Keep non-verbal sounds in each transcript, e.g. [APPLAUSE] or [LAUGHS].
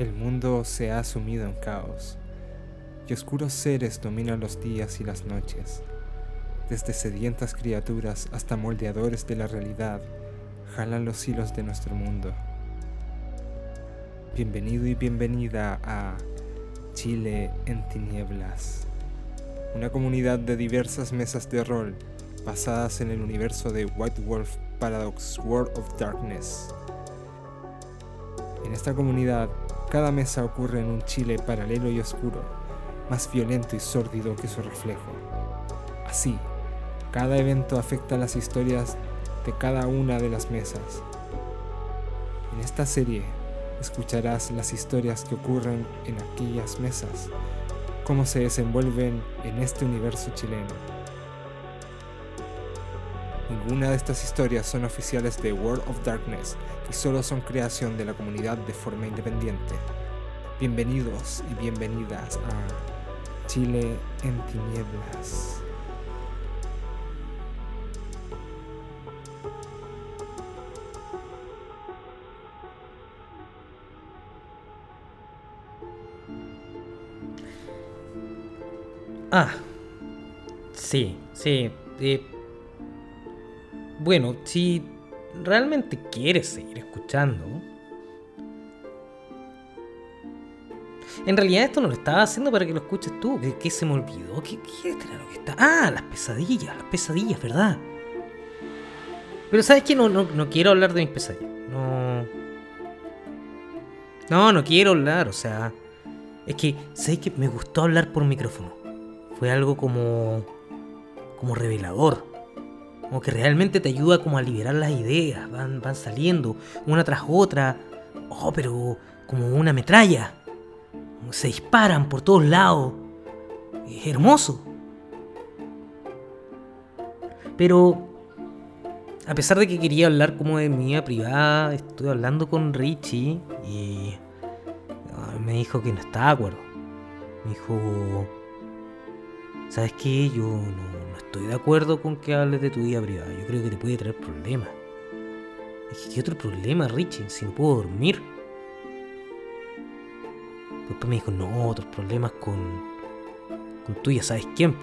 El mundo se ha sumido en caos, y oscuros seres dominan los días y las noches. Desde sedientas criaturas hasta moldeadores de la realidad, jalan los hilos de nuestro mundo. Bienvenido y bienvenida a Chile en Tinieblas, una comunidad de diversas mesas de rol basadas en el universo de White Wolf Paradox World of Darkness. En esta comunidad, cada mesa ocurre en un Chile paralelo y oscuro, más violento y sórdido que su reflejo. Así, cada evento afecta las historias de cada una de las mesas. En esta serie escucharás las historias que ocurren en aquellas mesas, cómo se desenvuelven en este universo chileno. Ninguna de estas historias son oficiales de World of Darkness y solo son creación de la comunidad de forma independiente. Bienvenidos y bienvenidas a Chile en Tinieblas. Ah, sí, sí. eh, bueno, si realmente quieres seguir escuchando. En realidad esto no lo estaba haciendo para que lo escuches tú. ¿Qué, se me olvidó? ¿Qué, qué era lo que está? Ah, las pesadillas, las pesadillas, ¿verdad? Pero ¿sabes qué? No, no, no quiero hablar de mis pesadillas. No. No, no quiero hablar, o sea. Es que, ¿sabes qué? Me gustó hablar por micrófono. Fue algo como. como revelador. Como que realmente te ayuda como a liberar las ideas. Van, van saliendo una tras otra. Oh, pero como una metralla. Se disparan por todos lados. Es hermoso. Pero a pesar de que quería hablar como de mi vida privada, estuve hablando con Richie y ah, me dijo que no estaba de acuerdo. Me dijo, ¿sabes qué? Yo no, estoy de acuerdo con que hables de tu vida privada. Yo creo que te puede traer problemas. Dije, ¿qué otro problema, Richie? Si no puedo dormir. Después me dijo, no, otros problemas con, con tú ya sabes quién.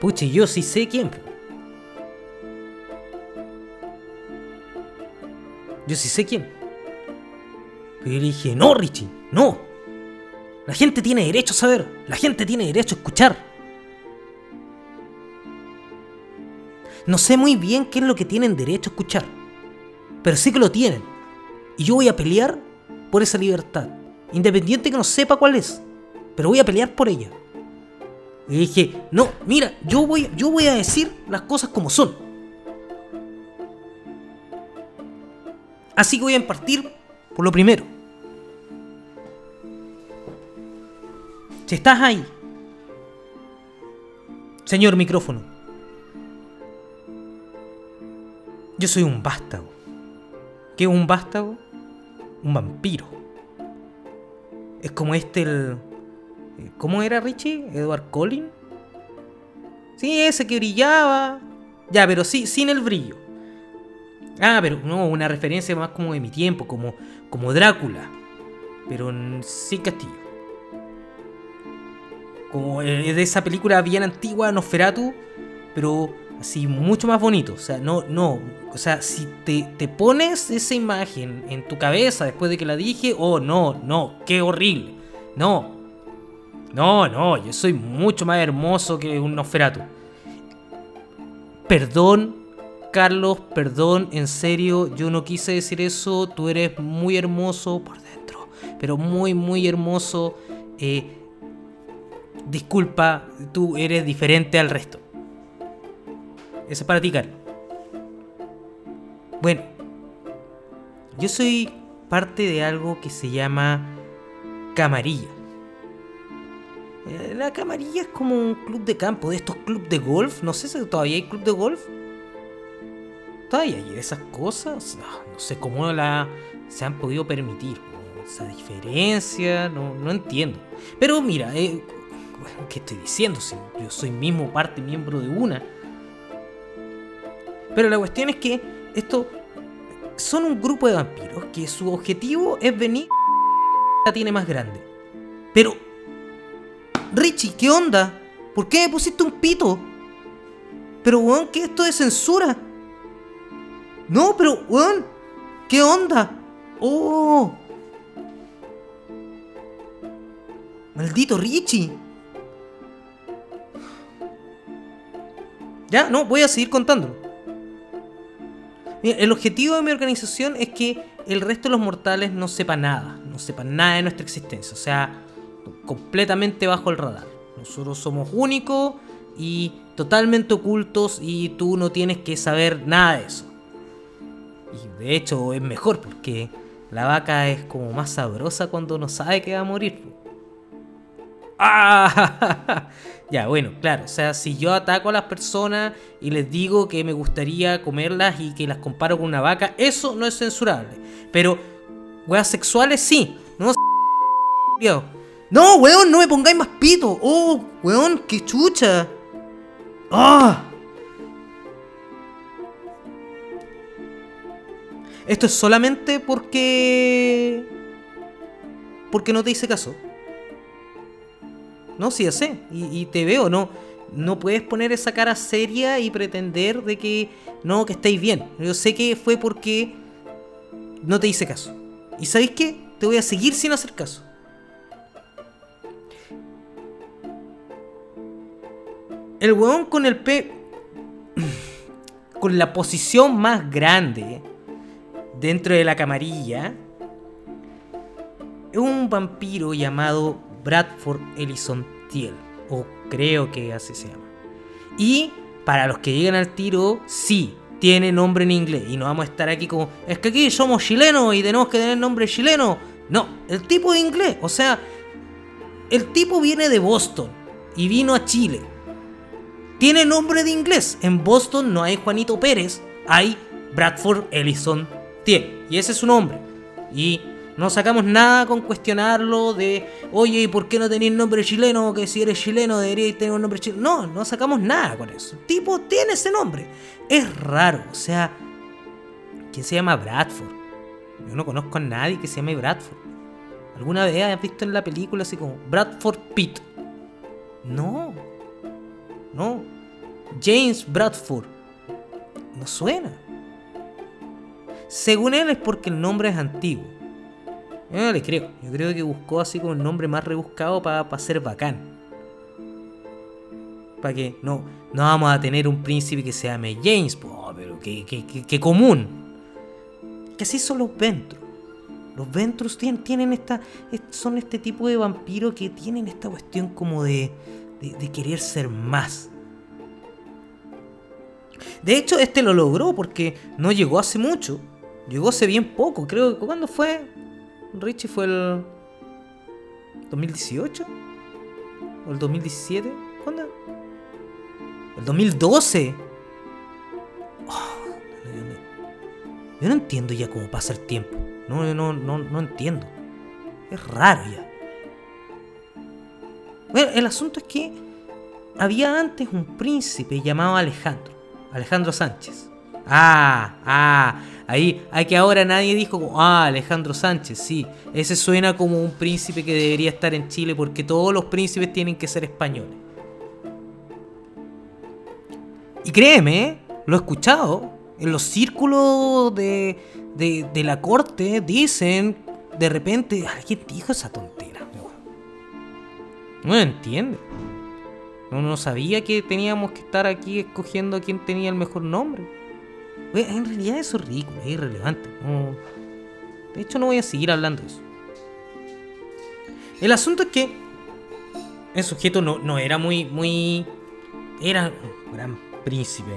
Pucha, yo sí sé quién. Yo sí sé quién. Pero yo le dije, no, Richie, no. La gente tiene derecho a saber. La gente tiene derecho a escuchar. No sé muy bien qué es lo que tienen derecho a escuchar. Pero sí que lo tienen. Y yo voy a pelear por esa libertad. Independiente que no sepa cuál es. Pero voy a pelear por ella. Y dije, no, mira, yo voy, yo voy a decir las cosas como son. Así que voy a partir por lo primero. Si estás ahí, señor micrófono, yo soy un vástago. ¿Qué es un vástago? Un vampiro. Es como este el... ¿Cómo era Richie? ¿Edward Collin? Sí, ese que brillaba. Ya, pero sí, sin el brillo. Ah, pero no, una referencia más como de mi tiempo, como, como Drácula. Pero sin castillo. Como eh, de esa película bien antigua, Nosferatu, pero así mucho más bonito. O sea, no, no. O sea, si te, te pones esa imagen en tu cabeza después de que la dije, oh no, no, qué horrible. No. No, no, yo soy mucho más hermoso que un Nosferatu. Perdón, Carlos, perdón, en serio, yo no quise decir eso. Tú eres muy hermoso por dentro, pero muy, muy hermoso. Eh, disculpa, tú eres diferente al resto. Eso es para ti, Carlos. Bueno, yo soy parte de algo que se llama camarilla. Eh, La camarilla es como un club de campo, de estos clubes de golf. No sé si todavía hay club de golf. Todavía hay esas cosas. No sé cómo la, se han podido permitir. Esa diferencia, no, no entiendo. Pero mira, eh, ¿qué estoy diciendo? Si yo soy mismo parte, miembro de una. Pero la cuestión es que esto son un grupo de vampiros que su objetivo es venir la tiene más grande. Pero, Richie, ¿qué onda? ¿Por qué me pusiste un pito? Pero, weón, ¿qué esto de censura? No, pero, weón, ¿qué onda? Oh. Maldito Richie. Ya, no, voy a seguir contándolo. el objetivo de mi organización es que el resto de los mortales no sepa nada, no sepa nada de nuestra existencia, o sea, completamente bajo el radar. Nosotros somos únicos y totalmente ocultos y tú no tienes que saber nada de eso. Y de hecho es mejor porque la vaca es como más sabrosa cuando no sabe que va a morir. ¡Ah! [LAUGHS] ya, bueno, claro. O sea, si yo ataco a las personas y les digo que me gustaría comerlas y que las comparo con una vaca, eso no es censurable. Pero, weas sexuales sí. No, no, weón, no me pongáis más pito. Oh, weón, qué chucha. ¡Ah! Esto es solamente porque... Porque no te hice caso. No, sí, ya sé. Y, te veo, no. No puedes poner esa cara seria y pretender de que no, que estáis bien. Yo sé que fue porque no te hice caso. ¿Y sabéis qué? Te voy a seguir sin hacer caso. El huevón con el P. [CLEARS THROAT] con la posición más grande dentro de la camarilla. Es un vampiro llamado Bradford Ellison Thiel, o creo que así se llama. Y para los que llegan al tiro, sí, tiene nombre en inglés. Y no vamos a estar aquí como, es que aquí somos chilenos y tenemos que tener nombre chileno. No, el tipo de inglés. O sea, el tipo viene de Boston y vino a Chile. Tiene nombre de inglés. En Boston no hay Juanito Pérez, hay Bradford Ellison Thiel. Y ese es su nombre. Y no sacamos nada con cuestionarlo de, oye, ¿y por qué no tenéis nombre chileno? Que si eres chileno deberíais tener un nombre chileno. No, no sacamos nada con eso. El tipo tiene ese nombre. Es raro, o sea, ¿quién se llama Bradford? Yo no conozco a nadie que se llame Bradford. ¿Alguna vez has visto en la película así como Bradford Pitt? No, no. James Bradford. No suena. Según él es porque el nombre es antiguo. Yo no le creo. Yo creo que buscó así como el nombre más rebuscado para ser bacán. Para que no, no vamos a tener un príncipe que se llame James. Oh, pero qué, común. Que así son los Ventros. Los Ventros tienen, tienen esta. Son este tipo de vampiros que tienen esta cuestión como de, de querer ser más. De hecho, este lo logró porque no llegó hace mucho. Llegó hace bien poco. Creo que cuando fue Richie fue el 2018 o el 2017. ¿Cuándo? El 2012. yo no entiendo ya cómo pasa el tiempo. No, no, no, no entiendo. Es raro ya. Bueno, el asunto es que había antes un príncipe llamado Alejandro. Alejandro Sánchez. Ah, ah, ahí, hay que ahora nadie dijo, ah, Alejandro Sánchez, sí, ese suena como un príncipe que debería estar en Chile porque todos los príncipes tienen que ser españoles. Y créeme, lo he escuchado, en los círculos de, de, la corte dicen, de repente, ¿quién dijo esa tontera? No entiende. No, no sabía que teníamos que estar aquí escogiendo a quién tenía el mejor nombre. En realidad eso es ridículo, es irrelevante. De hecho, no voy a seguir hablando de eso. El asunto es que el sujeto no, era muy, muy. Era un gran príncipe,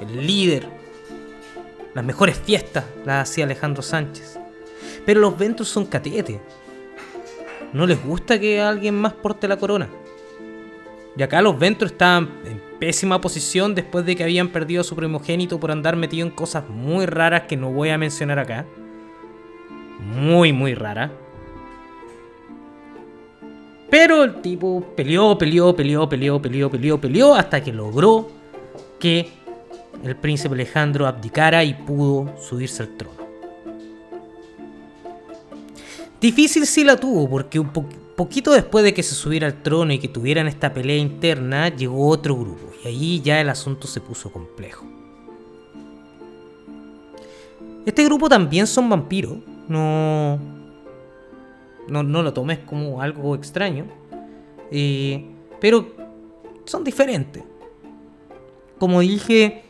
el líder. Las mejores fiestas las hacía Alejandro Sánchez. Pero los ventos son catetes. No les gusta que alguien más porte la corona. Y acá los Ventros estaban en pésima posición después de que habían perdido a su primogénito por andar metido en cosas muy raras que no voy a mencionar acá. Muy, muy rara. Pero el tipo peleó, peleó, peleó, peleó, peleó, peleó, peleó, hasta que logró que el príncipe Alejandro abdicara y pudo subirse al trono. Difícil sí la tuvo, porque un poquito después de que se subiera al trono y que tuvieran esta pelea interna, llegó otro grupo, y ahí ya el asunto se puso complejo. Este grupo también son vampiros, no, no, lo tomes como algo extraño, eh, pero son diferentes. Como dije,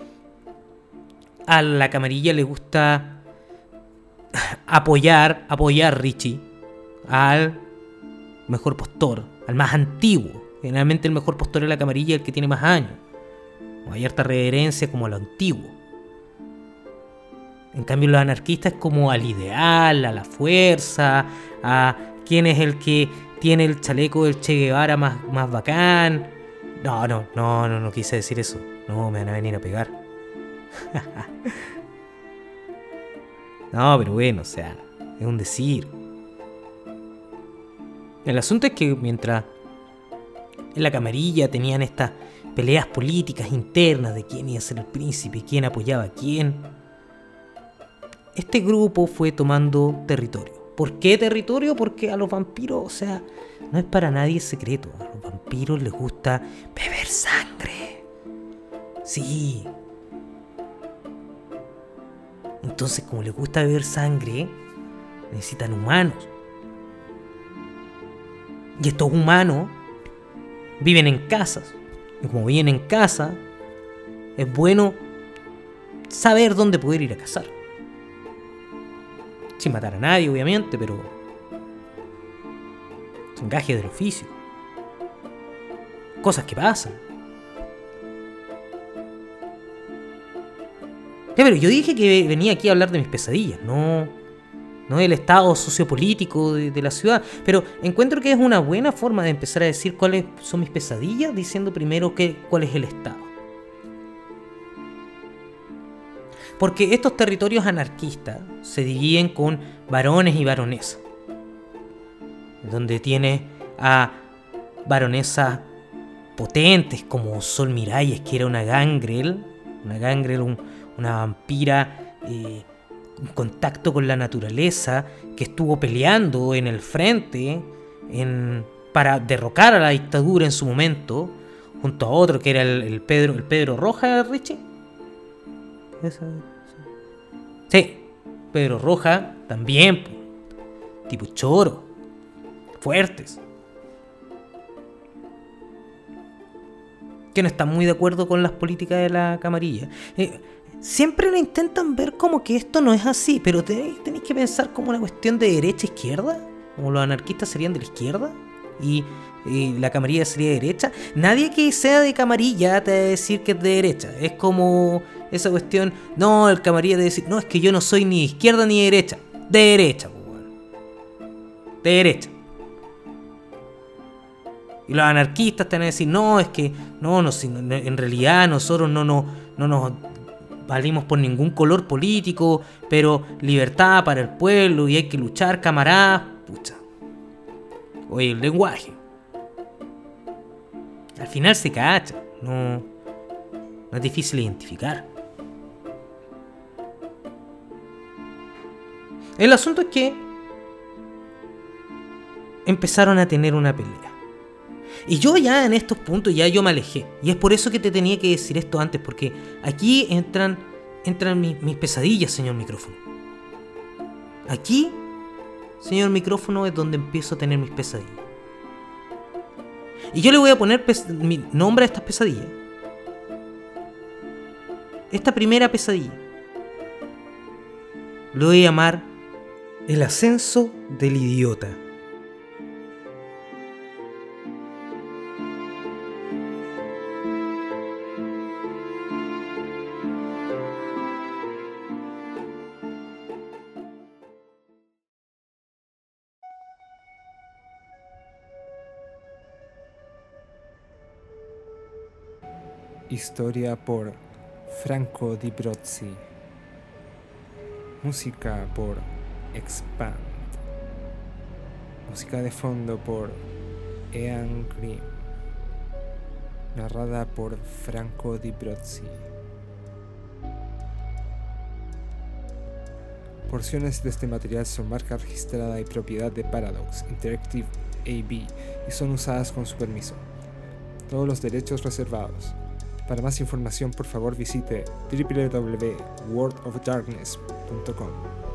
a la camarilla le gusta [LAUGHS] apoyar, apoyar Richie al mejor postor, al más antiguo. Generalmente el mejor postor es la camarilla, el que tiene más años. Hay harta reverencia como a lo antiguo. En cambio, los anarquistas es como al ideal, a la fuerza, a quién es el que tiene el chaleco del Che Guevara más, más bacán. No, no, no, no, no quise decir eso. No, me van a venir a pegar. [LAUGHS] no, pero bueno, o sea, es un decir. El asunto es que mientras en la camarilla tenían estas peleas políticas internas de quién iba a ser el príncipe, quién apoyaba a quién, este grupo fue tomando territorio. ¿Por qué territorio? Porque a los vampiros, o sea, no es para nadie secreto. A los vampiros les gusta beber sangre. Sí, entonces, como les gusta beber sangre, necesitan humanos. Y estos humanos viven en casas. Y como viven en casa, es bueno saber dónde poder ir a cazar. Sin matar a nadie, obviamente, pero son gajes del oficio. Cosas que pasan. pero yo dije que venía aquí a hablar de mis pesadillas, no, no del estado sociopolítico de, la ciudad. Pero encuentro que es una buena forma de empezar a decir cuáles son mis pesadillas, diciendo primero que, cuál es el estado. Porque estos territorios anarquistas se dividen con varones y baronesas. Donde tiene a baronesas potentes como Sol Miralles, que era una gangrel, una gangrel, un, una vampira eh, contacto con la naturaleza, que estuvo peleando en el frente en, para derrocar a la dictadura en su momento, junto a otro que era el, Pedro, el Pedro Roja, Richie. Sí, Pedro Roja también, tipo choro, fuertes. que no están muy de acuerdo con las políticas de la camarilla. Eh, siempre lo intentan ver como que esto no es así, pero tenéis, que pensar como una cuestión de derecha-izquierda, como los anarquistas serían de la izquierda y, la camarilla sería de derecha. Nadie que sea de camarilla te va a decir que es de derecha, es como esa cuestión, no, el camarilla te decir, no, es que yo no soy ni izquierda ni de derecha, de derecha, de derecha. Y los anarquistas te van a decir, no, es que no, no, en realidad nosotros no, no, no nos valimos por ningún color político, pero libertad para el pueblo y hay que luchar, camaradas. Pucha. Oye, el lenguaje. Al final se cacha, no, no es difícil identificar. El asunto es que empezaron a tener una pelea. Y yo ya en estos puntos ya yo me alejé. Y es por eso que te tenía que decir esto antes, porque aquí entran, entran mis, pesadillas, señor micrófono. Aquí, señor micrófono, es donde empiezo a tener mis pesadillas. Y yo le voy a poner mi nombre a estas pesadillas. Esta primera pesadilla. Lo voy a llamar El ascenso del idiota. Historia por Franco Di Brozzi. Música por Expand. Música de fondo por Ean Grimm. Narrada por Franco Di Brozzi. Porciones de este material son marca registrada y propiedad de Paradox Interactive AB y son usadas con su permiso. Todos los derechos reservados. Para más información, por favor visite www.worldofdarkness.com.